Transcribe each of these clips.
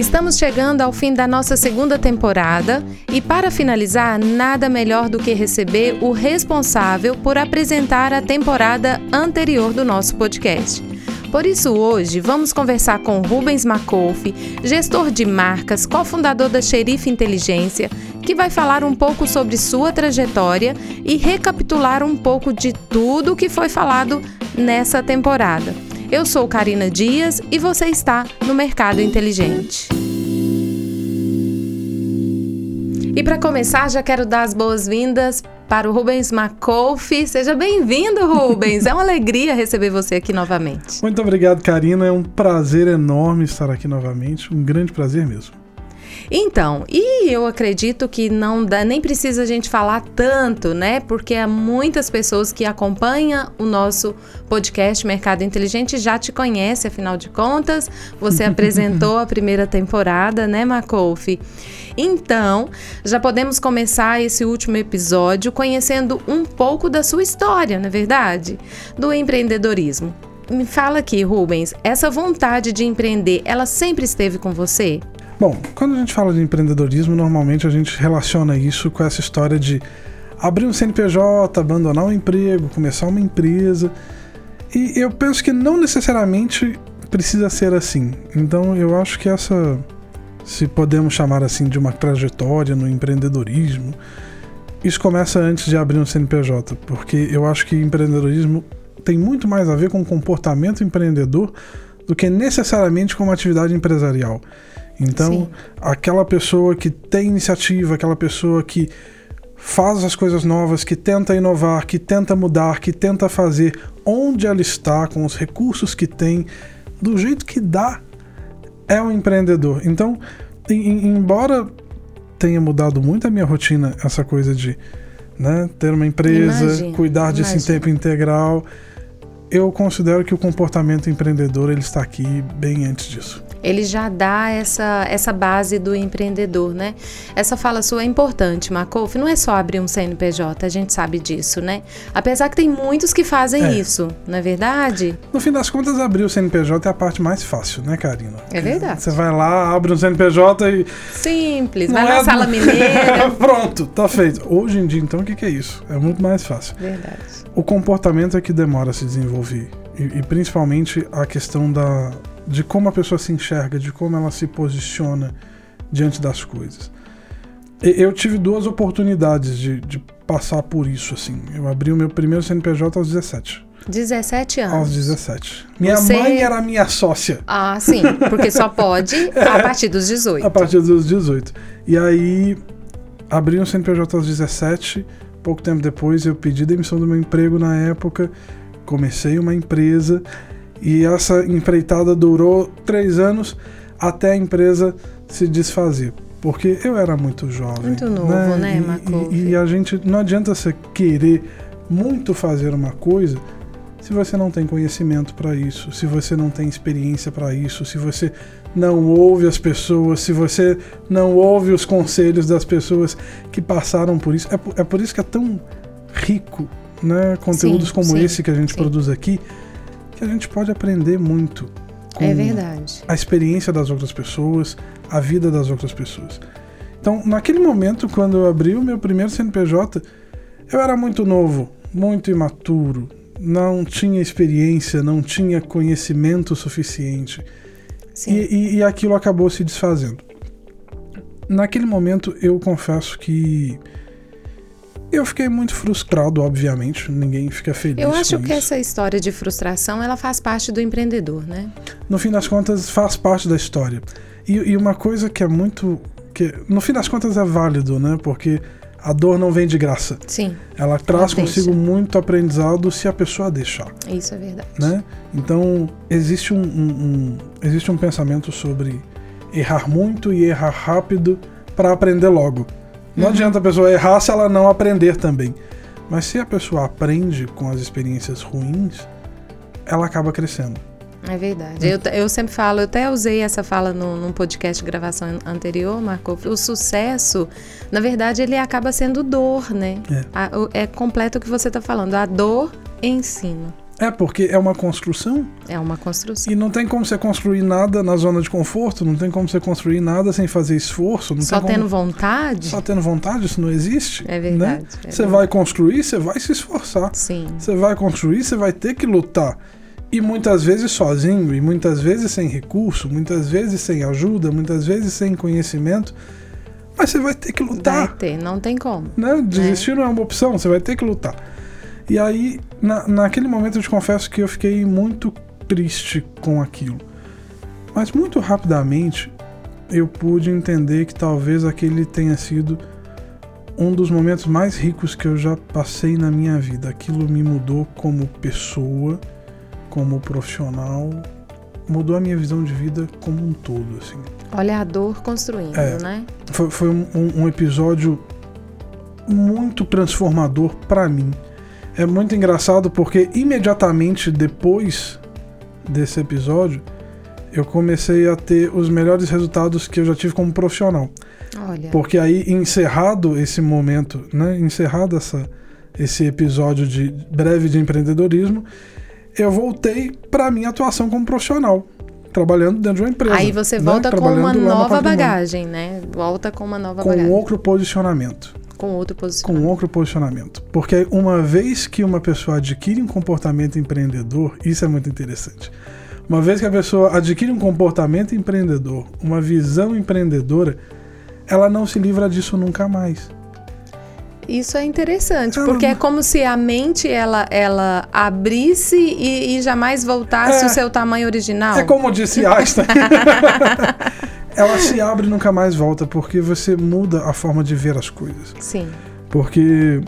Estamos chegando ao fim da nossa segunda temporada e, para finalizar, nada melhor do que receber o responsável por apresentar a temporada anterior do nosso podcast. Por isso, hoje vamos conversar com Rubens Macolfi, gestor de marcas, cofundador da Xerife Inteligência, que vai falar um pouco sobre sua trajetória e recapitular um pouco de tudo o que foi falado nessa temporada. Eu sou Karina Dias e você está no Mercado Inteligente. E para começar, já quero dar as boas-vindas para o Rubens Macolfi. Seja bem-vindo, Rubens. É uma alegria receber você aqui novamente. Muito obrigado, Karina. É um prazer enorme estar aqui novamente. Um grande prazer mesmo. Então, e eu acredito que não dá, nem precisa a gente falar tanto, né? Porque há muitas pessoas que acompanham o nosso podcast Mercado Inteligente já te conhecem, afinal de contas, você apresentou a primeira temporada, né, Macolfi? Então, já podemos começar esse último episódio conhecendo um pouco da sua história, não é verdade? Do empreendedorismo. Me fala aqui, Rubens, essa vontade de empreender, ela sempre esteve com você? Bom, quando a gente fala de empreendedorismo, normalmente a gente relaciona isso com essa história de abrir um CNPJ, abandonar um emprego, começar uma empresa. E eu penso que não necessariamente precisa ser assim. Então eu acho que essa, se podemos chamar assim de uma trajetória no empreendedorismo, isso começa antes de abrir um CNPJ, porque eu acho que empreendedorismo tem muito mais a ver com comportamento empreendedor do que necessariamente com uma atividade empresarial. Então, Sim. aquela pessoa que tem iniciativa, aquela pessoa que faz as coisas novas, que tenta inovar, que tenta mudar, que tenta fazer onde ela está, com os recursos que tem, do jeito que dá, é um empreendedor. Então, em, embora tenha mudado muito a minha rotina, essa coisa de né, ter uma empresa, imagina, cuidar disso em tempo integral, eu considero que o comportamento empreendedor ele está aqui bem antes disso ele já dá essa, essa base do empreendedor, né? Essa fala sua é importante, Macof. Não é só abrir um CNPJ, a gente sabe disso, né? Apesar que tem muitos que fazem é. isso, não é verdade? No fim das contas, abrir o CNPJ é a parte mais fácil, né, Karina? É verdade. Você vai lá, abre um CNPJ e. Simples, vai é na sala mineira. Pronto, tá feito. Hoje em dia, então, o que, que é isso? É muito mais fácil. Verdade. O comportamento é que demora a se desenvolver. E, e principalmente a questão da, de como a pessoa se enxerga, de como ela se posiciona diante das coisas. Eu tive duas oportunidades de, de passar por isso, assim. Eu abri o meu primeiro CNPJ aos 17. 17 anos. Aos 17. Minha Você... mãe era minha sócia. Ah, sim, porque só pode é, a partir dos 18. A partir dos 18. E aí, abri um CNPJ aos 17. Pouco tempo depois, eu pedi demissão do meu emprego na época. Comecei uma empresa e essa empreitada durou três anos até a empresa se desfazer. Porque eu era muito jovem. Muito novo, né, né e, e, e a gente. Não adianta você querer muito fazer uma coisa se você não tem conhecimento para isso, se você não tem experiência para isso, se você não ouve as pessoas, se você não ouve os conselhos das pessoas que passaram por isso. É, é por isso que é tão rico, né? Conteúdos sim, como sim, esse que a gente sim. produz aqui que a gente pode aprender muito com é verdade. a experiência das outras pessoas, a vida das outras pessoas. Então, naquele momento, quando eu abri o meu primeiro CNPJ, eu era muito novo, muito imaturo, não tinha experiência, não tinha conhecimento suficiente. E, e, e aquilo acabou se desfazendo. Naquele momento, eu confesso que eu fiquei muito frustrado, obviamente. Ninguém fica feliz. Eu acho que isso. essa história de frustração ela faz parte do empreendedor, né? No fim das contas, faz parte da história. E, e uma coisa que é muito. que No fim das contas é válido, né? Porque a dor não vem de graça. Sim. Ela traz ela consigo deixa. muito aprendizado se a pessoa deixar. Isso é verdade. Né? Então, existe um, um, um existe um pensamento sobre errar muito e errar rápido para aprender logo. Não uhum. adianta a pessoa errar se ela não aprender também. Mas se a pessoa aprende com as experiências ruins, ela acaba crescendo. É verdade. Eu, eu sempre falo, eu até usei essa fala no, num podcast de gravação anterior, Marco. O sucesso, na verdade, ele acaba sendo dor, né? É, a, é completo o que você está falando. A dor ensina. É, porque é uma construção. É uma construção. E não tem como você construir nada na zona de conforto, não tem como você construir nada sem fazer esforço. Não Só tem tendo como... vontade? Só tendo vontade, isso não existe. É verdade. Né? É você verdade. vai construir, você vai se esforçar. Sim. Você vai construir, você vai ter que lutar. E muitas vezes sozinho, e muitas vezes sem recurso, muitas vezes sem ajuda, muitas vezes sem conhecimento. Mas você vai ter que lutar. Vai ter, não tem como. Né? Desistir não é uma opção, você vai ter que lutar. E aí, na, naquele momento, eu te confesso que eu fiquei muito triste com aquilo. Mas muito rapidamente, eu pude entender que talvez aquele tenha sido um dos momentos mais ricos que eu já passei na minha vida. Aquilo me mudou como pessoa, como profissional, mudou a minha visão de vida como um todo, assim. Olha a dor construindo, É. né? Foi, foi um, um- um episódio muito transformador pra mim. É muito engraçado porque imediatamente depois desse episódio eu comecei a ter os melhores resultados que eu já tive como profissional. Olha. Porque aí, encerrado esse momento, né, encerrado essa, esse episódio de breve de empreendedorismo, eu voltei para minha atuação como profissional, trabalhando dentro de uma empresa. Aí você né, volta com trabalhando uma nova bagagem, né? Volta com uma nova Com bagagem. outro posicionamento. Com outro posicionamento. Com outro posicionamento. Porque uma vez que uma pessoa adquire um comportamento empreendedor, isso é muito interessante. Uma vez que a pessoa adquire um comportamento empreendedor, uma visão empreendedora, ela não se livra disso nunca mais. Isso é interessante, Ela porque não- é como se a mente ela, ela abrisse e, e jamais voltasse É. o seu tamanho original. É como disse Einstein. ela se abre e nunca mais volta, porque você muda a forma de ver as coisas. Sim, Porque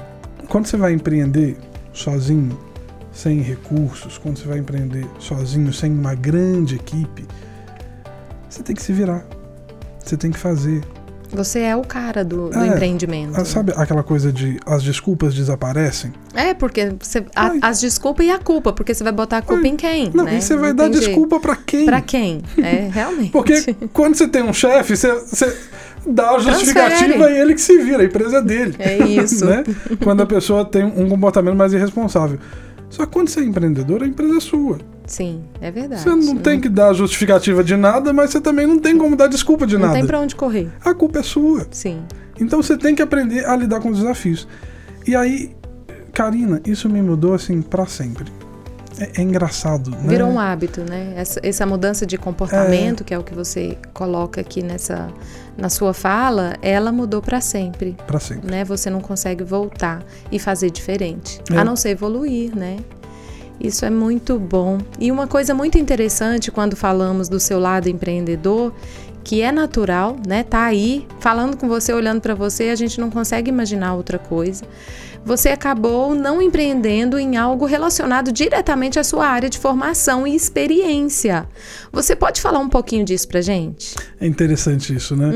quando você vai empreender sozinho, sem recursos, quando você vai empreender sozinho, sem uma grande equipe, você tem que se virar. Você tem que fazer. Você é o cara do, do É, empreendimento. Ah, Sabe aquela coisa de as desculpas desaparecem? É, porque você, a- as desculpas e a culpa, porque você vai botar a culpa Ai. em quem? Não, né? e você vai Não dar desculpa pra quem? Pra quem? É, realmente. Porque quando você tem um chefe, você, você dá a justificativa Transfere. e ele que se vira, a empresa é dele. É isso. né? Quando a pessoa tem um comportamento mais irresponsável. Só que quando você é empreendedor, a empresa é sua. Sim, é verdade. Você não tem que dar justificativa de nada, mas você também não tem como dar desculpa de Não nada. tem pra onde correr. A culpa é sua. Sim. Então você tem que aprender a lidar com os desafios. E aí, Karina, isso me mudou assim pra sempre. É, é engraçado, né? Virou um hábito, né? Essa, essa mudança de comportamento, que é o que você coloca aqui nessa na sua fala, ela mudou pra sempre, Pra sempre. né? Você não consegue voltar e fazer diferente, É. a não ser evoluir, né? Isso é muito bom. E uma coisa muito interessante quando falamos do seu lado empreendedor, que é natural, né? Tá aí falando com você, olhando para você, a gente não consegue imaginar outra coisa. Você acabou não empreendendo em algo relacionado diretamente à sua área de formação e experiência. Você pode falar um pouquinho disso pra gente? É interessante isso, né?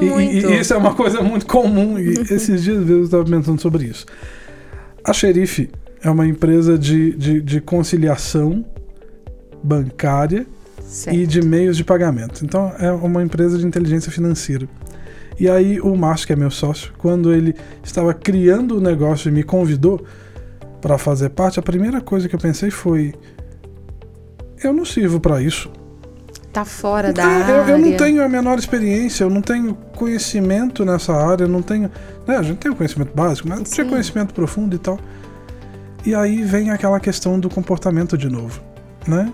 Uhum, E- e, e isso é uma coisa muito comum. E esses dias eu estava pensando sobre isso. A Xerife é uma empresa de, de, de conciliação bancária Certo. e de meios de pagamento. Então é uma empresa de inteligência financeira. E aí o Márcio, que é meu sócio, quando ele estava criando o negócio e me convidou para fazer parte, a primeira coisa que eu pensei foi: eu não sirvo para isso. Tá fora da É, área. eu, eu não tenho a menor experiência, eu não tenho conhecimento nessa área, eu não tenho. Né, a gente tem o conhecimento básico, mas não tinha conhecimento profundo e tal. E aí vem aquela questão do comportamento de novo, né?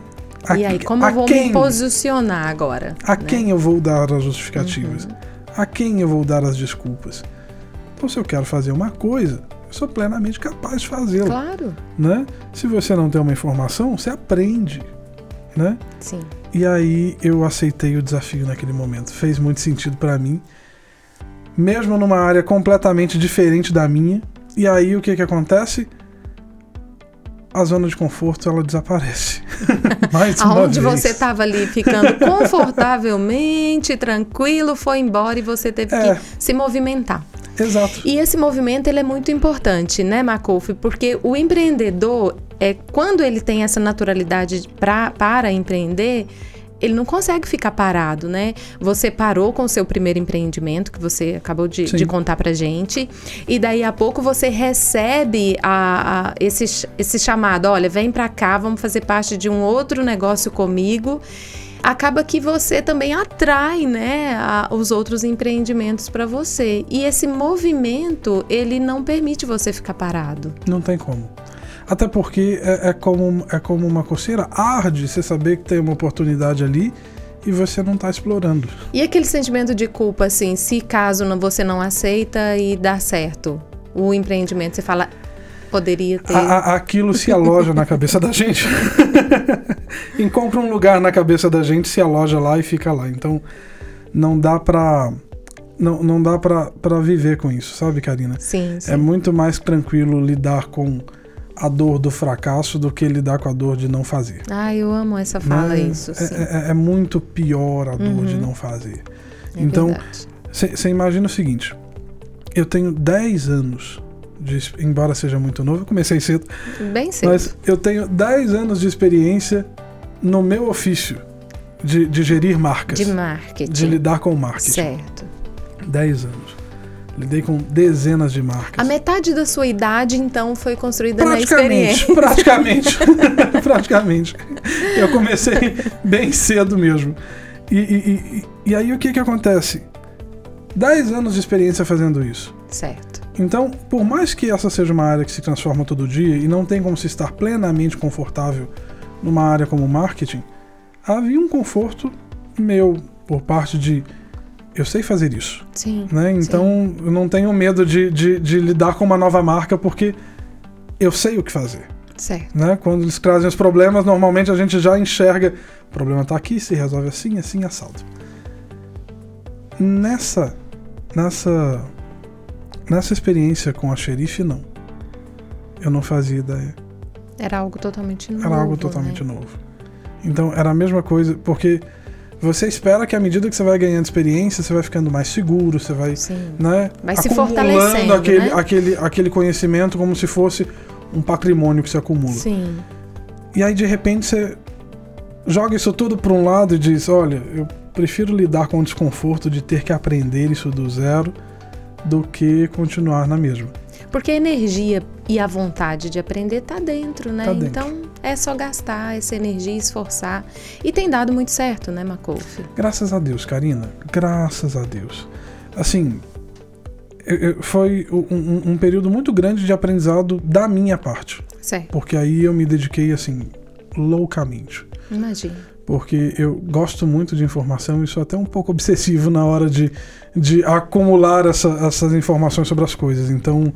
A- E aí, como eu vou quem, me posicionar agora? A né? quem eu vou dar as justificativas? Uhum. A quem eu vou dar as desculpas? Então, se eu quero fazer uma coisa, eu sou plenamente capaz de fazê-la, Claro, né? Se você não tem uma informação, você aprende, né? sim. E aí eu aceitei o desafio naquele momento. Fez muito sentido pra mim, mesmo numa área completamente diferente da minha. E aí o que que acontece? A zona de conforto ela desaparece. Mais Aonde você estava ali ficando confortavelmente, tranquilo, foi embora e você teve É. que se movimentar. Exato. E esse movimento ele é muito importante, né, Macouf? Porque o empreendedor, é, quando ele tem essa naturalidade pra, para empreender, ele não consegue ficar parado, né? Você parou com o seu primeiro empreendimento, que você acabou de, de contar pra gente, e daí a pouco você recebe a, a, esse, esse chamado: olha, vem pra cá, vamos fazer parte de um outro negócio comigo acaba que você também atrai, né, a, os outros empreendimentos para você. E esse movimento, ele não permite você ficar parado. Não tem como. Até porque é, é, como, é como uma coceira, arde você saber que tem uma oportunidade ali e você não está explorando. E aquele sentimento de culpa, assim, se caso você não aceita e dá certo o empreendimento, você fala, poderia ter. A, aquilo se aloja na cabeça da gente. Encontra um lugar na cabeça da gente, se aloja lá e fica lá. Então, não dá pra. Não, não dá pra viver com isso, sabe, Karina? Sim, sim. É muito mais tranquilo lidar com a dor do fracasso do que lidar com a dor de não fazer. Ah, eu amo essa fala, é, isso. É, é, é, muito pior a dor uhum. de não fazer. É então, você imagina o seguinte: eu tenho 10 anos, de, embora seja muito novo, eu comecei cedo. Bem cedo. Mas eu tenho 10 anos de experiência no meu ofício de, de gerir marcas. De marketing. De lidar com marketing. Certo. 10 anos. Lidei com dezenas de marcas. A metade da sua idade, então, foi construída na experiência. Praticamente. praticamente. Eu comecei bem cedo mesmo. E, e, e, e aí o que, que acontece? Dez anos de experiência fazendo isso. Certo. Então, por mais que essa seja uma área que se transforma todo dia e não tem como se estar plenamente confortável numa área como marketing, havia um conforto meu por parte de eu sei fazer isso. Sim. Né? Então sim. eu não tenho medo de, de, de, lidar com uma nova marca porque eu sei o que fazer. Certo. Né? Quando eles trazem os problemas, normalmente a gente já enxerga o problema está aqui, se resolve assim, assim, assalto. Nessa, nessa, nessa experiência com a xerife, não. Eu não fazia ideia. Era algo totalmente novo. Era algo totalmente né? novo. Então era a mesma coisa, porque você espera que à medida que você vai ganhando experiência, você vai ficando mais seguro, você vai, Sim. né, vai se fortalecendo aquele, né? aquele, aquele conhecimento como se fosse um patrimônio que se acumula. Sim. E aí de repente você joga isso tudo para um lado e diz, olha, eu prefiro lidar com o desconforto de ter que aprender isso do zero do que continuar na mesma. Porque a energia e a vontade de aprender tá dentro, né? Tá dentro. Então é só gastar essa energia, esforçar. E tem dado muito certo, né, Macouf? Graças a Deus, Karina. Graças a Deus. Assim, foi um, um, período muito grande de aprendizado da minha parte. Certo. Porque aí eu me dediquei, assim, loucamente. Imagina. Porque eu gosto muito de informação e sou até um pouco obsessivo na hora de, de acumular essa, essas informações sobre as coisas. Então,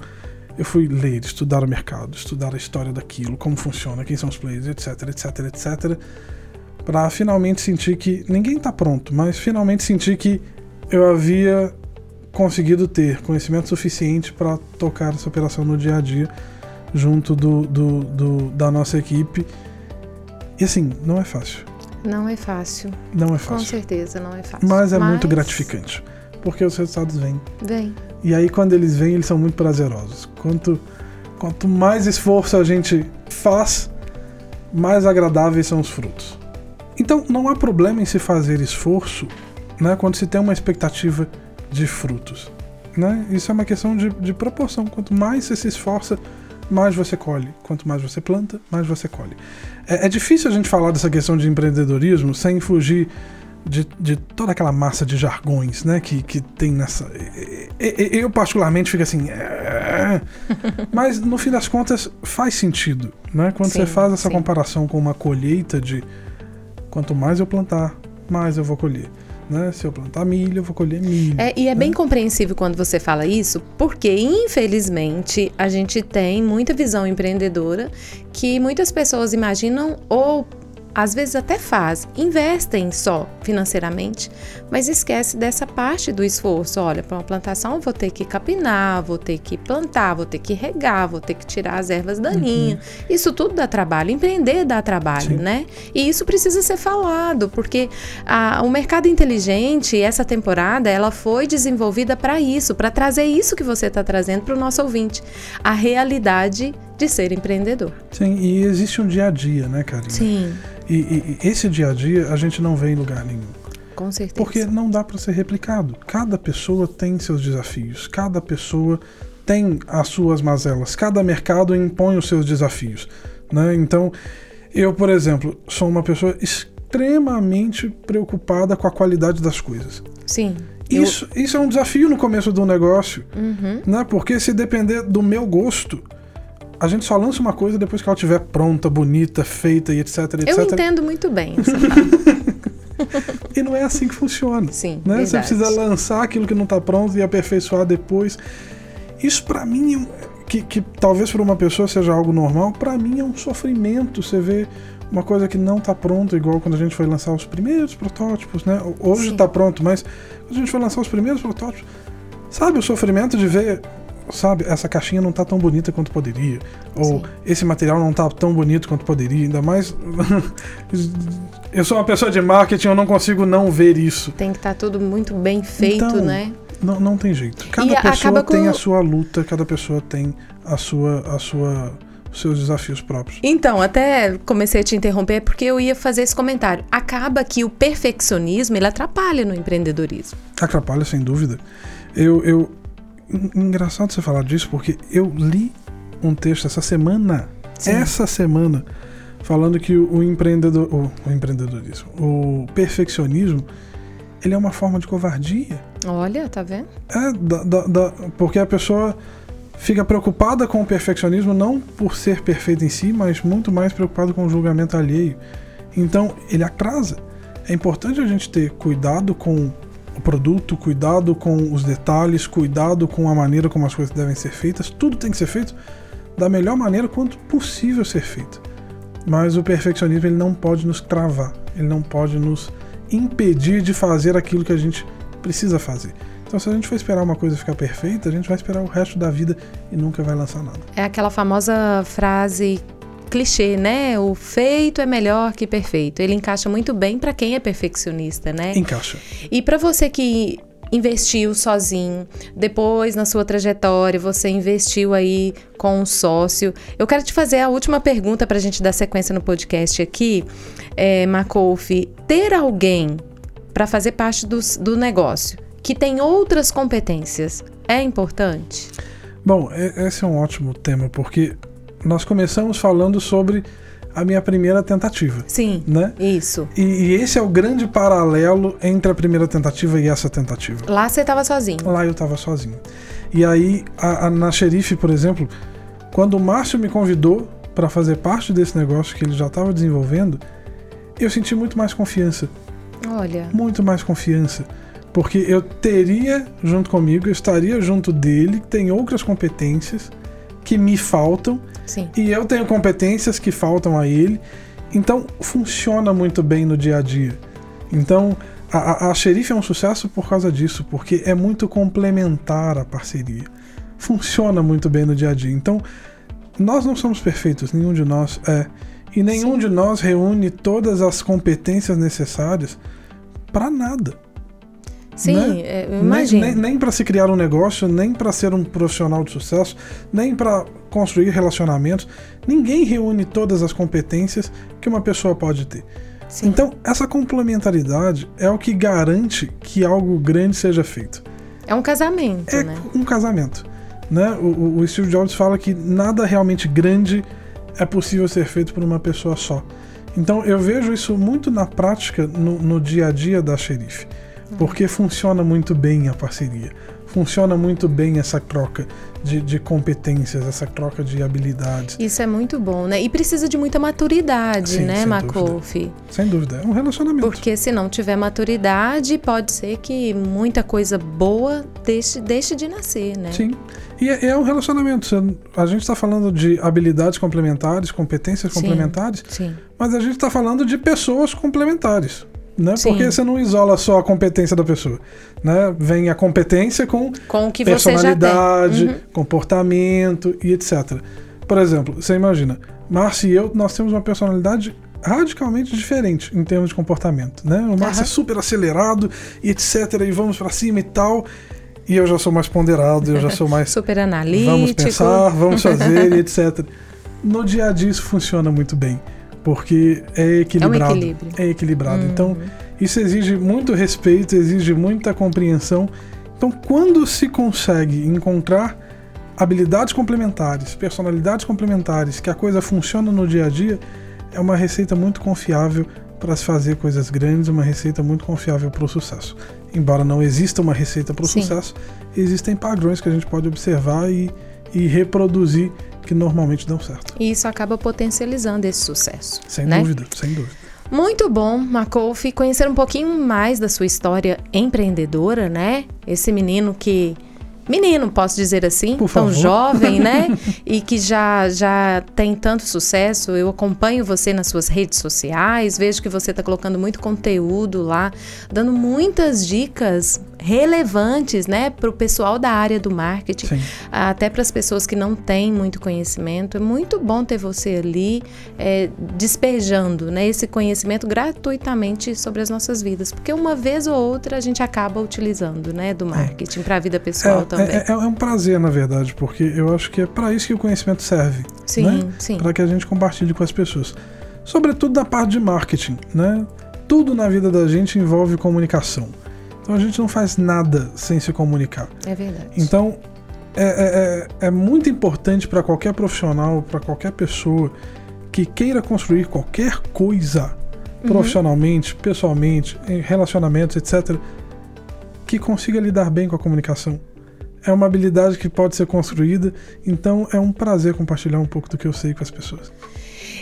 eu fui ler, estudar o mercado, estudar a história daquilo, como funciona, quem são os players, etc, etc, etc, para finalmente sentir que ninguém está pronto, mas finalmente sentir que eu havia conseguido ter conhecimento suficiente para tocar essa operação no dia a dia junto do, do, do, da nossa equipe. E assim, não é fácil. Não é fácil. Não é fácil. Com certeza não é fácil. Mas é Mas... muito gratificante. Porque os resultados vêm. Vêm. E aí, quando eles vêm, eles são muito prazerosos. Quanto, quanto mais esforço a gente faz, mais agradáveis são os frutos. Então, não há problema em se fazer esforço né, quando se tem uma expectativa de frutos. Né? Isso é uma questão de, de proporção. Quanto mais você se esforça, mais você colhe. Quanto mais você planta, mais você colhe. É, é difícil a gente falar dessa questão de empreendedorismo sem fugir de, de toda aquela massa de jargões, né, que, que tem nessa. Eu, particularmente, fico assim. É... Mas, no fim das contas, faz sentido, né? Quando sim, você faz essa sim. comparação com uma colheita de quanto mais eu plantar, mais eu vou colher. Né? Se eu plantar milho, eu vou colher milho. É, e é né? bem compreensível quando você fala isso, porque infelizmente a gente tem muita visão empreendedora que muitas pessoas imaginam ou às vezes até faz, investem só financeiramente, mas esquece dessa parte do esforço. Olha, para uma plantação eu vou ter que capinar, vou ter que plantar, vou ter que regar, vou ter que tirar as ervas daninhas. Uhum. Isso tudo dá trabalho. Empreender dá trabalho, Sim. né? E isso precisa ser falado, porque a, o mercado inteligente, essa temporada, ela foi desenvolvida para isso, para trazer isso que você está trazendo para o nosso ouvinte. A realidade de ser empreendedor. Sim, e existe um dia a dia, né, Karina? Sim. E, e, e esse dia a dia a gente não vê em lugar nenhum. Com certeza. Porque não dá para ser replicado. Cada pessoa tem seus desafios, cada pessoa tem as suas mazelas, cada mercado impõe os seus desafios. Né? Então, eu, por exemplo, sou uma pessoa extremamente preocupada com a qualidade das coisas. Sim. Isso, eu... isso é um desafio no começo do negócio, uhum. né? Porque se depender do meu gosto, a gente só lança uma coisa depois que ela estiver pronta, bonita, feita e etc, etc. Eu entendo muito bem essa e não é assim que funciona. Sim, né? Você precisa lançar aquilo que não está pronto e aperfeiçoar depois. Isso para mim, que, que talvez para uma pessoa seja algo normal, para mim é um sofrimento. Você vê uma coisa que não está pronta, igual quando a gente foi lançar os primeiros protótipos, né? Hoje está pronto, mas quando a gente foi lançar os primeiros protótipos, sabe o sofrimento de ver sabe, essa caixinha não tá tão bonita quanto poderia. Ou Sim. esse material não tá tão bonito quanto poderia. Ainda mais. eu sou uma pessoa de marketing, eu não consigo não ver isso. Tem que estar tá tudo muito bem feito, então, né? Não, não tem jeito. Cada e pessoa tem a sua luta, cada pessoa tem a sua. A sua seus desafios próprios. Então, até comecei a te interromper porque eu ia fazer esse comentário. Acaba que o perfeccionismo ele atrapalha no empreendedorismo. Atrapalha, sem dúvida. Eu, eu, engraçado você falar disso, porque eu li um texto essa semana, Sim. essa semana, falando que o, empreendedor, o, o empreendedorismo, o perfeccionismo, ele é uma forma de covardia. Olha, tá vendo? É, da, da, da, porque a pessoa fica preocupada com o perfeccionismo não por ser perfeito em si, mas muito mais preocupado com o julgamento alheio. Então, ele atrasa. É importante a gente ter cuidado com o produto, cuidado com os detalhes, cuidado com a maneira como as coisas devem ser feitas. Tudo tem que ser feito da melhor maneira quanto possível ser feito. Mas o perfeccionismo ele não pode nos travar, ele não pode nos impedir de fazer aquilo que a gente precisa fazer. Então, se a gente for esperar uma coisa ficar perfeita, a gente vai esperar o resto da vida e nunca vai lançar nada. É aquela famosa frase clichê, né? O feito é melhor que perfeito. Ele encaixa muito bem para quem é perfeccionista, né? Encaixa. E para você que investiu sozinho, depois na sua trajetória você investiu aí com um sócio. Eu quero te fazer a última pergunta para a gente dar sequência no podcast aqui, é, Macouf. Ter alguém para fazer parte do, do negócio que tem outras competências é importante? Bom, esse é um ótimo tema, porque nós começamos falando sobre a minha primeira tentativa. Sim. Né? Isso. E, e, esse é o grande paralelo entre a primeira tentativa e essa tentativa. Lá você estava sozinho. Lá eu estava sozinho. E aí, a, a, na Xerife, por exemplo, quando o Márcio me convidou para fazer parte desse negócio que ele já estava desenvolvendo, eu senti muito mais confiança. Olha. Muito mais confiança. Porque eu teria junto comigo, eu estaria junto dele, que tem outras competências que me faltam Sim. e eu tenho competências que faltam a ele. Então funciona muito bem no dia a dia. Então a, a, a xerife é um sucesso por causa disso, porque é muito complementar a parceria. Funciona muito bem no dia a dia. Então nós não somos perfeitos, nenhum de nós é. E nenhum Sim. de nós reúne todas as competências necessárias para nada. Sim, né? É, eu imagino. Nem, nem, nem para se criar um negócio, nem para ser um profissional de sucesso, nem para construir relacionamentos. Ninguém reúne todas as competências que uma pessoa pode ter. Sim. Então, essa complementaridade é o que garante que algo grande seja feito. É um casamento, é né? um casamento. Né? O, o Steve Jobs fala que nada realmente grande é possível ser feito por uma pessoa só. Então eu vejo isso muito na prática no, no dia a dia da xerife porque funciona muito bem a parceria. Funciona muito bem essa troca de, de, competências, essa troca de habilidades. Isso é muito bom, né? E precisa de muita maturidade, Sim, né, Makouf? Sem dúvida, é um relacionamento. Porque se não tiver maturidade, pode ser que muita coisa boa deixe, deixe de nascer, né? Sim. E é, é um relacionamento. A gente está falando de habilidades complementares, competências sim, complementares, sim. mas a gente está falando de pessoas complementares né? Porque você não isola só a competência da pessoa, né? Vem a competência com, com que personalidade, uhum. comportamento e etc. Por exemplo, você imagina, Márcio e eu, nós temos uma personalidade radicalmente diferente em termos de comportamento, né? O Márcio uhum. é super acelerado e etc. E vamos para cima e tal. E eu já sou mais ponderado, eu já sou mais. Super analítico. Vamos pensar, vamos fazer, etc. No dia a dia isso funciona muito bem, porque é equilibrado. É um. É equilibrado. Uhum. Então, isso exige muito respeito, exige muita compreensão. Então, quando se consegue encontrar habilidades complementares, personalidades complementares, que a coisa funciona no dia a dia, é uma receita muito confiável para se fazer coisas grandes, uma receita muito confiável para o sucesso. Embora não exista uma receita para o sucesso, existem padrões que a gente pode observar e, e reproduzir que normalmente dão certo. E isso acaba potencializando esse sucesso. Sem né? dúvida, sem dúvida. Muito bom, Macouf, conhecer um pouquinho mais da sua história empreendedora, né? Esse menino que. Menino, posso dizer assim, Por tão favor. jovem, né? e que já, já tem tanto sucesso. Eu acompanho você nas suas redes sociais, vejo que você está colocando muito conteúdo lá, dando muitas dicas relevantes, né, para o pessoal da área do marketing, Sim. até para as pessoas que não têm muito conhecimento. É muito bom ter você ali é, despejando né, esse conhecimento gratuitamente sobre as nossas vidas, porque uma vez ou outra a gente acaba utilizando né, do marketing para a vida pessoal É, também. É, é um prazer, na verdade, porque eu acho que é para isso que o conhecimento serve. sim, né? sim. para que a gente compartilhe com as pessoas. Sobretudo na parte de marketing, né? Tudo na vida da gente envolve comunicação. Então a gente não faz nada sem se comunicar. É verdade. Então é, é, é, é muito importante para qualquer profissional, para qualquer pessoa que queira construir qualquer coisa Uhum. profissionalmente, pessoalmente, em relacionamentos, etc., que consiga lidar bem com a comunicação. É uma habilidade que pode ser construída, então é um prazer compartilhar um pouco do que eu sei com as pessoas.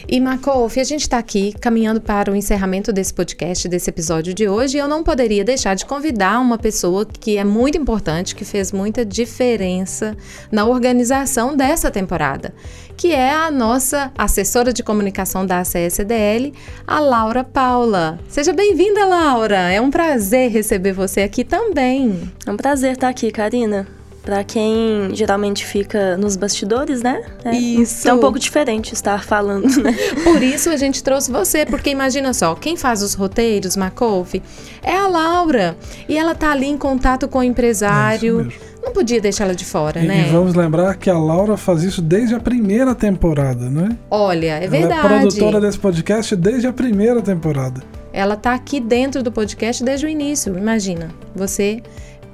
E Macof, a gente está aqui caminhando para o encerramento desse podcast, desse episódio de hoje, e eu não poderia deixar de convidar uma pessoa que é muito importante, que fez muita diferença na organização dessa temporada, que é a nossa assessora de comunicação da ACSDL, a Laura Paula. Seja bem-vinda, Laura! É um prazer receber você aqui também. É um prazer estar aqui, Karina. Pra quem geralmente fica nos bastidores, né? É, Isso. É um pouco diferente estar falando, né? Por isso a gente trouxe você, porque imagina só, quem faz os roteiros, Macof, é a Laura. E ela tá ali em contato com o É empresário. isso mesmo. Não podia deixá-la de fora, E, né? e vamos lembrar que a Laura faz isso desde a primeira temporada, né? Olha, é Ela é verdade. produtora desse podcast desde a primeira temporada. Ela tá aqui dentro do podcast desde o início. Imagina, você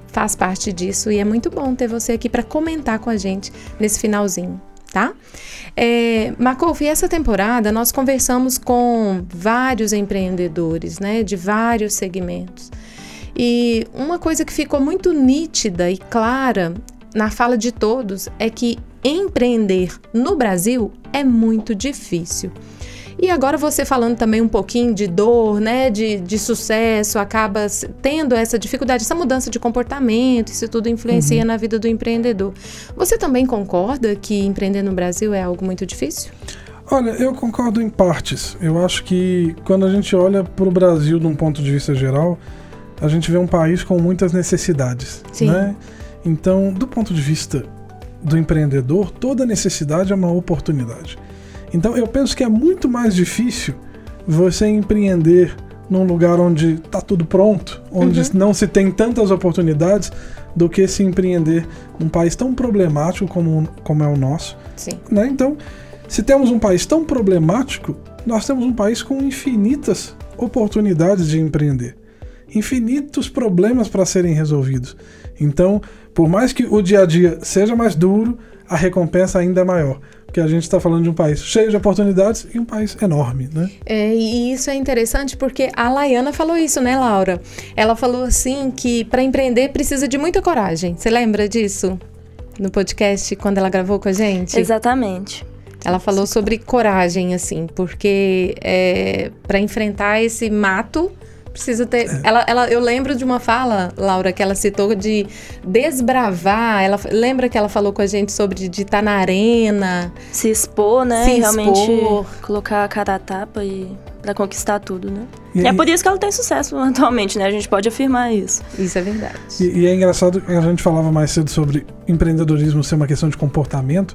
faz parte disso e é muito bom ter você aqui para comentar com a gente nesse finalzinho, tá? É, Macof, essa temporada nós conversamos com vários empreendedores, né, de vários segmentos. E uma coisa que ficou muito nítida e clara na fala de todos é que empreender no Brasil é muito difícil. E agora você falando também um pouquinho de dor, né, de, de sucesso, acaba tendo essa dificuldade, essa mudança de comportamento, isso tudo influencia na vida do empreendedor. Você também concorda que empreender no Brasil é algo muito difícil? Olha, eu concordo em partes. Eu acho que quando a gente olha para o Brasil de um ponto de vista geral, a gente vê um país com muitas necessidades. Sim. Né? Então, do ponto de vista do empreendedor, toda necessidade é uma oportunidade. Então, eu penso que é muito mais difícil você empreender num lugar onde está tudo pronto, onde não se tem tantas oportunidades, do que se empreender num país tão problemático como, como é o nosso Sim. né? Então, se temos um país tão problemático, nós temos um país com infinitas oportunidades de empreender, infinitos problemas para serem resolvidos. Então, por mais que o dia a dia seja mais duro, a recompensa ainda é maior, porque a gente está falando de um país cheio de oportunidades e um país enorme, né? É, e isso é interessante porque a Laiana falou isso, né, Laura? Ela falou assim que para empreender precisa de muita coragem. Você lembra disso? No podcast, quando ela gravou com a gente? Exatamente. Ela falou sobre coragem, assim, porque é, para enfrentar esse mato precisa ter. Ela, ela, eu lembro de uma fala, Laura, que ela citou de desbravar. Ela lembra que ela falou com a gente sobre de estar na arena. Se expor, né? Se e realmente expor. colocar a cara a tapa e pra conquistar tudo, né? E, E é por isso que ela tem sucesso atualmente, né? A gente pode afirmar isso. Isso é verdade. E, e é engraçado que a gente falava mais cedo sobre empreendedorismo ser uma questão de comportamento.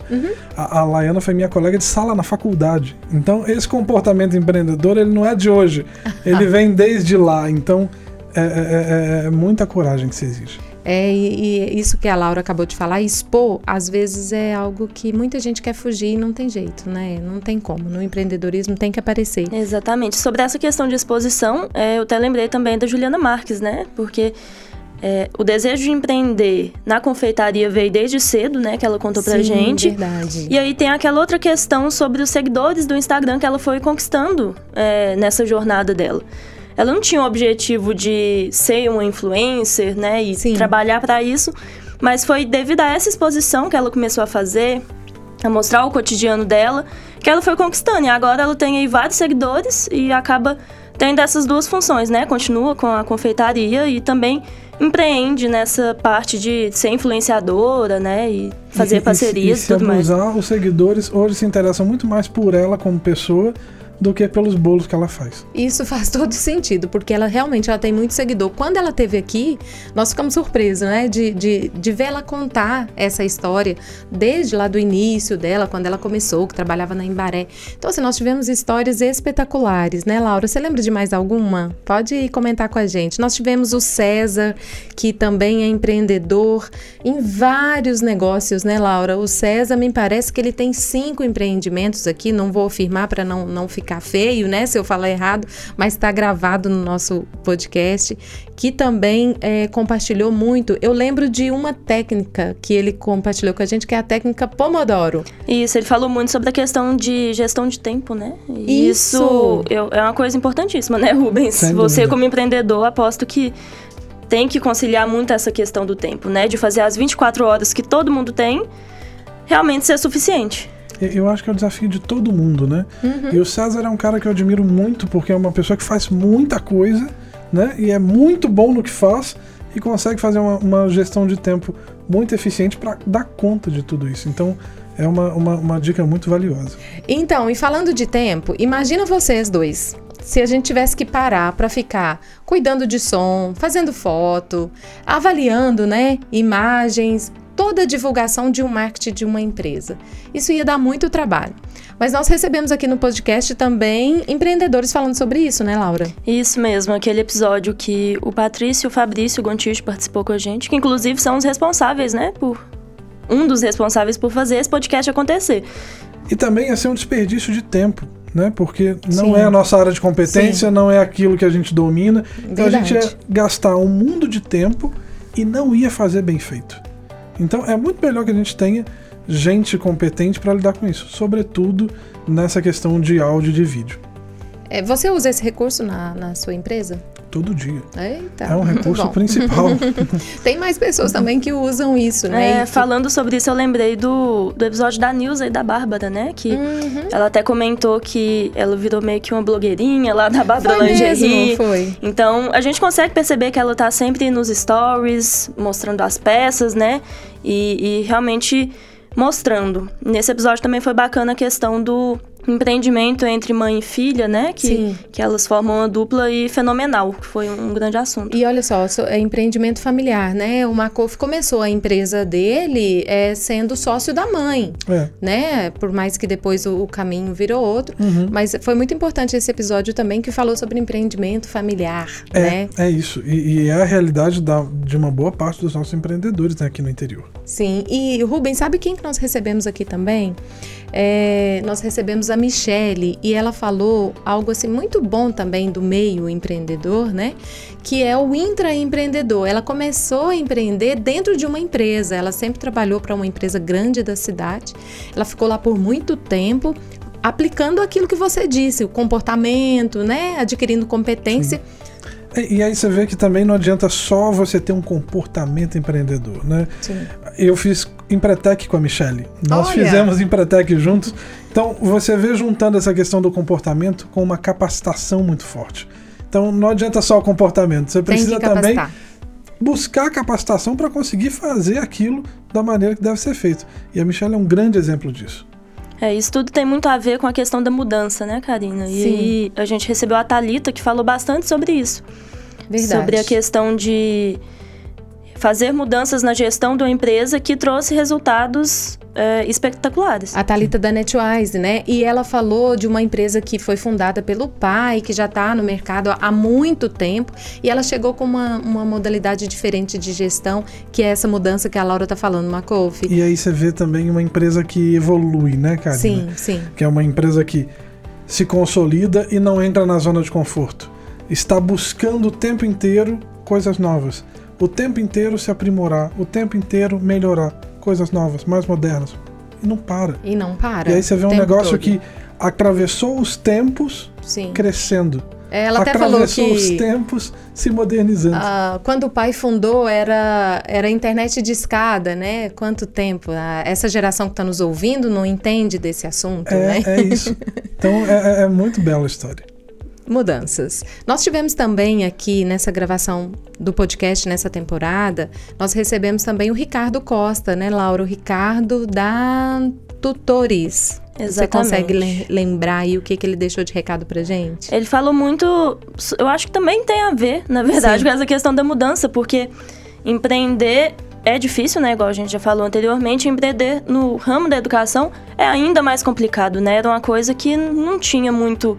A, a Laiana foi minha colega de sala na faculdade. Então, esse comportamento empreendedor, ele não é de hoje. Ele vem desde lá. Então, é, é- é- é muita coragem que se exige. É, e, e, isso que a Laura acabou de falar, expor, às vezes é algo que muita gente quer fugir e não tem jeito, né? Não tem como. No empreendedorismo tem que aparecer. Exatamente. Sobre essa questão de exposição, é, eu até lembrei também da Juliana Marques, né? Porque é, o desejo de empreender na confeitaria veio desde cedo, né? Que ela contou pra Sim, gente. verdade. E aí tem aquela outra questão sobre os seguidores do Instagram que ela foi conquistando é, nessa jornada dela. Ela não tinha o objetivo de ser uma influencer, né? E Sim. trabalhar para isso. Mas foi devido a essa exposição que ela começou a fazer, a mostrar o cotidiano dela, que ela foi conquistando. E agora ela tem aí vários seguidores e acaba tendo essas duas funções, né? Continua com a confeitaria e também empreende nessa parte de ser influenciadora, né? E fazer E- e parcerias e e, se tudo mais. abusar, os seguidores hoje se interessam muito mais por ela como pessoa do que pelos bolos que ela faz. Isso faz todo sentido, porque ela realmente ela tem muito seguidor. Quando ela teve aqui, nós ficamos surpresos, né? De, de, de ver ela contar essa história desde lá do início dela, quando ela começou, que trabalhava na Embaré. Então, assim, nós tivemos histórias espetaculares, né, Laura? Você lembra de mais alguma? Pode comentar com a gente. Nós tivemos o César, que também é empreendedor em vários negócios, né, Laura? O César, me parece que ele tem cinco empreendimentos aqui, não vou afirmar para não, não ficar feio, né, se eu falar errado, mas está gravado no nosso podcast, que também é, compartilhou muito. Eu lembro de uma técnica que ele compartilhou com a gente, que é a técnica Pomodoro. Isso, ele falou muito sobre a questão de gestão de tempo, né? E Isso. Isso eu- é uma coisa importantíssima, né, Rubens? Sem Você, dúvida. como empreendedor, aposto que tem que conciliar muito essa questão do tempo, né? De fazer as 24 horas que todo mundo tem realmente ser suficiente. Eu acho que é o desafio de todo mundo, né? Uhum. E o César é um cara que eu admiro muito porque é uma pessoa que faz muita coisa, né? E é muito bom no que faz e consegue fazer uma, uma gestão de tempo muito eficiente para dar conta de tudo isso. Então é uma, uma, uma dica muito valiosa. Então, e falando de tempo, imagina vocês dois. Se a gente tivesse que parar para ficar cuidando de som, fazendo foto, avaliando, né, imagens, toda a divulgação de um marketing de uma empresa. Isso ia dar muito trabalho. Mas nós recebemos aqui no podcast também empreendedores falando sobre isso, né, Laura? Isso mesmo, aquele episódio que o Patrício e o Fabrício Gontijo participou com a gente, que inclusive são os responsáveis, né, por um dos responsáveis por fazer esse podcast acontecer. E também ia ser um desperdício de tempo, né? Porque não Sim. é a nossa área de competência, não é aquilo que a gente domina. Então a gente ia Verdade. gastar um mundo de tempo e não ia fazer bem feito. Então é muito melhor que a gente tenha gente competente para lidar com isso, sobretudo nessa questão de áudio e de vídeo. É, você usa esse recurso na, na sua empresa? Todo dia. Eita, é um recurso principal. Tem mais pessoas também que usam isso, né? É, falando sobre isso, eu lembrei do, do episódio da Nilza e da Bárbara, né? Que Uhum. ela até comentou que ela virou meio que uma blogueirinha lá da Bárbara Foi Lingerie. mesmo, foi. Então, a gente consegue perceber que ela tá sempre nos stories, mostrando as peças, né? E, e realmente mostrando. Nesse episódio também foi bacana a questão do empreendimento entre mãe e filha, né? Que, Sim. que elas formam uma dupla e fenomenal, que foi um grande assunto. E olha só, é empreendimento familiar, né? O Macof começou a empresa dele é, sendo sócio da mãe, é. né? Por mais que depois o, o caminho virou outro. Uhum. Mas foi muito importante esse episódio também que falou sobre empreendimento familiar, É, né? é isso. E, e é a realidade da- de uma boa parte dos nossos empreendedores né, aqui no interior. Sim. E Rubens, sabe quem que nós recebemos aqui também? É, nós recebemos a Michele e ela falou algo assim muito bom também do meio empreendedor, né? Que é o intraempreendedor. Ela começou a empreender dentro de uma empresa. Ela sempre trabalhou para uma empresa grande da cidade. Ela ficou lá por muito tempo aplicando aquilo que você disse, o comportamento, né? Adquirindo competência. E, e aí você vê que também não adianta só você ter um comportamento empreendedor, né? Sim. Eu fiz Empretec com a Michelle. Nós Olha! fizemos Empretec juntos. Então você vê juntando essa questão do comportamento com uma capacitação muito forte. Então não adianta só o comportamento, você precisa também buscar capacitação para conseguir fazer aquilo da maneira que deve ser feito. E a Michelle é um grande exemplo disso. É, isso tudo tem muito a ver com a questão da mudança, né, Karina? E a gente recebeu a Thalita, que falou bastante sobre isso. Verdade. Sobre a questão de fazer mudanças na gestão de uma empresa que trouxe resultados é, espetaculares. A Thalita da Netwise, né? E ela falou de uma empresa que foi fundada pelo pai, que já está no mercado há muito tempo, e ela chegou com uma, uma modalidade diferente de gestão, que é essa mudança que a Laura está falando, Macof. E aí você vê também uma empresa que evolui, né, Karina? Sim, sim. Que é uma empresa que se consolida e não entra na zona de conforto. Está buscando o tempo inteiro coisas novas. O tempo inteiro se aprimorar, o tempo inteiro melhorar coisas novas, mais modernas. E não para. E não para. E aí você vê um negócio todo. que atravessou os tempos Sim. crescendo. Ela até falou que os tempos se modernizando. Uh, quando o pai fundou era era internet de escada, né? Quanto tempo? Uh, essa geração que está nos ouvindo não entende desse assunto, é, né? É isso. Então é, é, é muito bela a história mudanças. Nós tivemos também aqui nessa gravação do podcast nessa temporada, nós recebemos também o Ricardo Costa, né, Laura? O Ricardo da Tutores. Exatamente. Você consegue le lembrar aí o que, que ele deixou de recado pra gente? Ele falou muito. Eu acho que também tem a ver, na verdade, Sim. com essa questão da mudança, porque empreender é difícil, né? Igual a gente já falou anteriormente, empreender no ramo da educação é ainda mais complicado, né? Era uma coisa que não tinha muito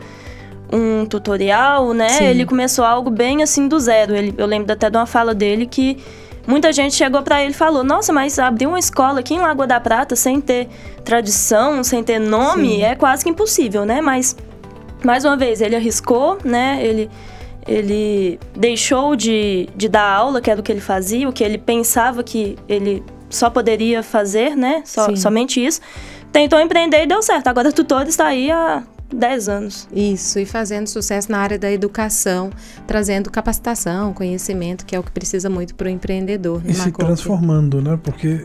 um tutorial, né? Sim. Ele começou algo bem assim do zero. Ele, eu lembro até de uma fala dele que muita gente chegou para ele e falou: Nossa, mas abrir uma escola aqui em Lagoa da Prata sem ter tradição, sem ter nome, Sim. é quase que impossível, né? Mas, mais uma vez, ele arriscou, né? Ele, ele deixou de, de dar aula, que era o que ele fazia, o que ele pensava que ele só poderia fazer, né? So, somente isso. Tentou empreender e deu certo. Agora, tutor está aí há 10 anos. Isso, e fazendo sucesso na área da educação, trazendo capacitação, conhecimento, que é o que precisa muito para o empreendedor. E se transformando, né? Porque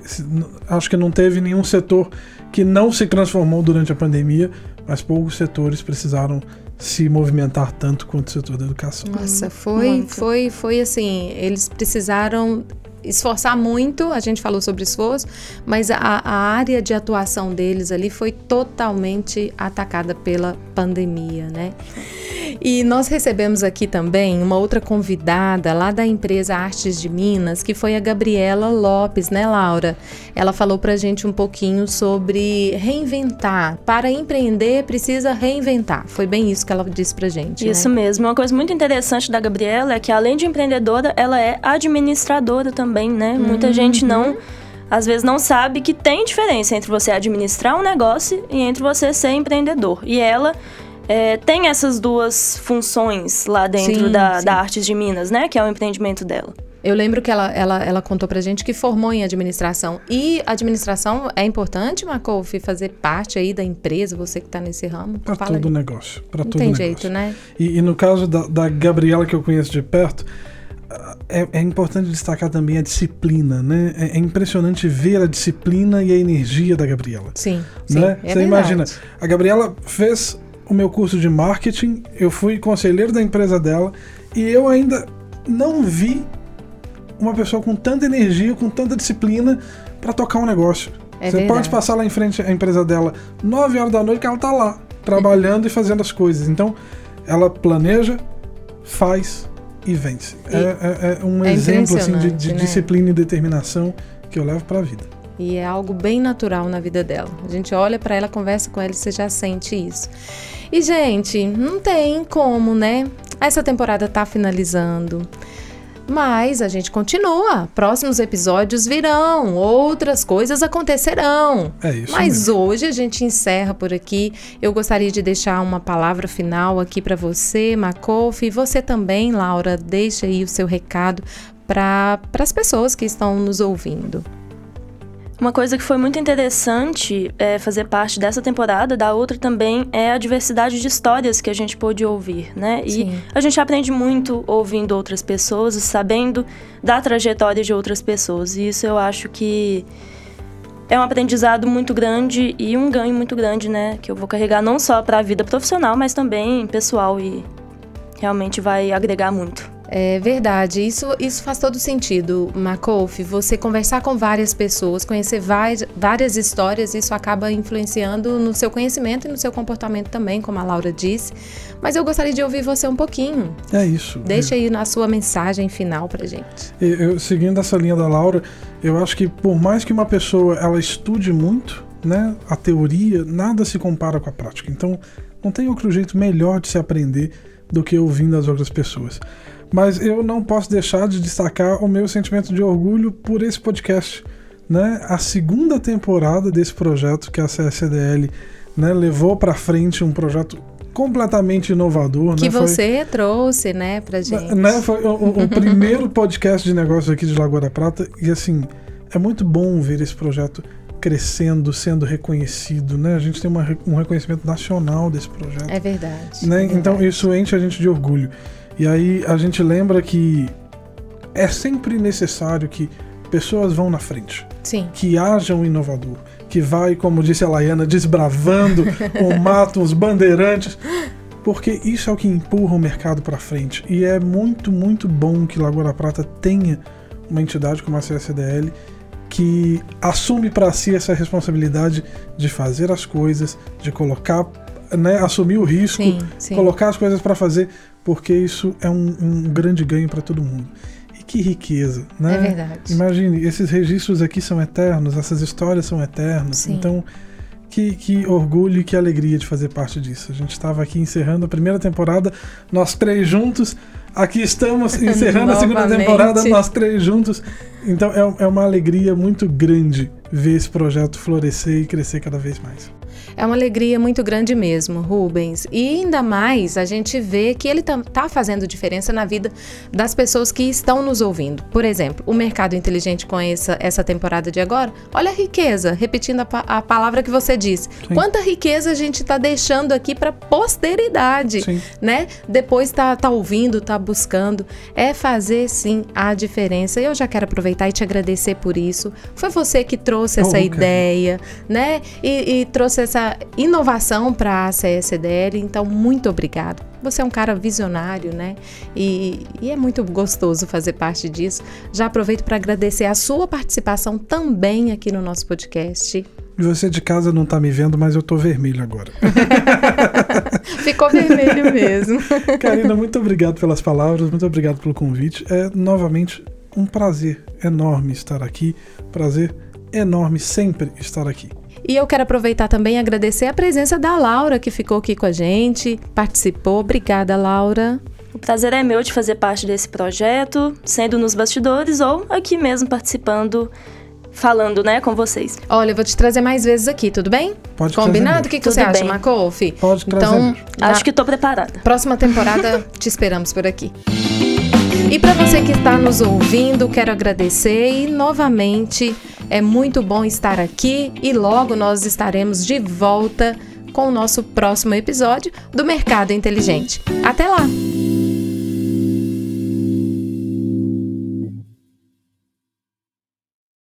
acho que não teve nenhum setor que não se transformou durante a pandemia, mas poucos setores precisaram se movimentar tanto quanto o setor da educação. Nossa, foi, foi, foi assim, eles precisaram esforçar muito, a gente falou sobre esforço, mas a, a, área de atuação deles ali foi totalmente atacada pela pandemia, né? E nós recebemos aqui também uma outra convidada lá da empresa Artes de Minas, que foi a Gabriela Lopes, né, Laura? Ela falou pra gente um pouquinho sobre reinventar. Para empreender, precisa reinventar. Foi bem isso que ela disse pra gente. Isso né? mesmo. Uma coisa muito interessante da Gabriela é que, além de empreendedora, ela é administradora também, né? Muita uhum. gente não às vezes não sabe que tem diferença entre você administrar um negócio e entre você ser empreendedor. E ela é, tem essas duas funções lá dentro sim, da, sim. da Artes de Minas, né? Que é o empreendimento dela. Eu lembro que ela, ela, ela contou pra gente que formou em administração. E administração é importante, Macof, fazer parte aí da empresa, você que tá nesse ramo? Pra Fala todo aí. negócio. Pra Não todo tem negócio. jeito, né? E, e no caso da, da Gabriela, que eu conheço de perto, é, é, importante destacar também a disciplina, né? É, é, impressionante ver a disciplina e a energia da Gabriela. Sim, né? sim é Você imagina, a Gabriela fez o meu curso de marketing, eu fui conselheiro da empresa dela e eu ainda não vi uma pessoa com tanta energia, com tanta disciplina para tocar um negócio. É Você verdade. pode passar lá em frente à empresa dela 9 horas da noite que ela tá lá, trabalhando e fazendo as coisas. Então, ela planeja, faz e vence. E é, é, é, um é exemplo assim, de, de né? disciplina e determinação que eu levo para a vida. E é algo bem natural na vida dela. A gente olha para ela, conversa com ela e você já sente isso. E, gente, não tem como, né? Essa temporada tá finalizando. Mas a gente continua. Próximos episódios virão, outras coisas acontecerão. É isso. Mas mesmo. hoje a gente encerra por aqui. Eu gostaria de deixar uma palavra final aqui para você, Macof, e você também, Laura. Deixa aí o seu recado para as pessoas que estão nos ouvindo. Uma coisa que foi muito interessante é, fazer parte dessa temporada, da outra também, é a diversidade de histórias que a gente pôde ouvir, né? E Sim. a gente aprende muito ouvindo outras pessoas, sabendo da trajetória de outras pessoas. E isso eu acho que é um aprendizado muito grande e um ganho muito grande, né? Que eu vou carregar não só para a vida profissional, mas também pessoal e realmente vai agregar muito. É verdade, isso, isso faz todo sentido, Makouf. Você conversar com várias pessoas, conhecer várias, várias histórias, isso acaba influenciando no seu conhecimento e no seu comportamento também, como a Laura disse. Mas eu gostaria de ouvir você um pouquinho. É isso. Deixa aí na sua mensagem final pra gente. Eu, seguindo essa linha da Laura, eu acho que por mais que uma pessoa ela estude muito, né, a teoria, nada se compara com a prática. Então, não tem outro jeito melhor de se aprender do que ouvindo as outras pessoas. Mas eu não posso deixar de destacar o meu sentimento de orgulho por esse podcast. Né? A segunda temporada desse projeto que a CSDL né, levou para frente um projeto completamente inovador. Que né? você foi, trouxe, né, pra gente. Né, foi o, o primeiro podcast de negócios aqui de Lagoa da Prata e assim, é muito bom ver esse projeto crescendo, sendo reconhecido, né? A gente tem uma, um reconhecimento nacional desse projeto. É verdade. Né? É então, verdade. Então isso enche a gente de orgulho. E aí a gente lembra que é sempre necessário que pessoas vão na frente. Sim. Que haja um inovador. Que vai, como disse a Laiana, desbravando o mato, os bandeirantes. Porque isso é o que empurra o mercado para frente. E é muito, muito bom que Lagoa da Prata tenha uma entidade como a CSDL que assume para si essa responsabilidade de fazer as coisas, de colocar, né, assumir o risco, sim, sim. colocar as coisas para fazer, porque isso é um, um grande ganho para todo mundo. E que riqueza, né? É verdade. Imagine, esses registros aqui são eternos, essas histórias são eternas, sim. então que, que, orgulho e que alegria de fazer parte disso. A gente estava aqui encerrando a primeira temporada, nós três juntos. Aqui estamos encerrando a segunda temporada, nós três juntos. Então é, é uma alegria muito grande ver esse projeto florescer e crescer cada vez mais. É uma alegria muito grande mesmo, Rubens. E ainda mais a gente vê que ele tá, tá fazendo diferença na vida das pessoas que estão nos ouvindo. Por exemplo, o Mercado Inteligente com essa, essa temporada de agora, olha a riqueza, repetindo a, a palavra que você disse. Sim. Quanta riqueza a gente está deixando aqui para posteridade, sim. né? Depois tá, tá ouvindo, tá buscando. É fazer sim a diferença. Eu já quero aproveitar e te agradecer por isso. Foi você que trouxe essa oh, ideia, né? E, e trouxe essa inovação para a CSDL, então muito obrigado. Você é um cara visionário, né? E, e é muito gostoso fazer parte disso. Já aproveito para agradecer a sua participação também aqui no nosso podcast. Você de casa não está me vendo, mas eu tô vermelho agora. Ficou vermelho mesmo. Karina, muito obrigado pelas palavras, muito obrigado pelo convite. É novamente um prazer enorme estar aqui. Prazer enorme sempre estar aqui. E eu quero aproveitar também e agradecer a presença da Laura, que ficou aqui com a gente, participou. Obrigada, Laura. O prazer é meu de fazer parte desse projeto, sendo nos bastidores ou aqui mesmo participando falando, né, com vocês. Olha, eu vou te trazer mais vezes aqui, tudo bem? Pode Combinado? O que, que você bem. acha, Macof? Pode trazer. Então, acho que estou preparada. Próxima temporada te esperamos por aqui. E para você que está nos ouvindo, quero agradecer e novamente é muito bom estar aqui e logo nós estaremos de volta com o nosso próximo episódio do Mercado Inteligente. Até lá!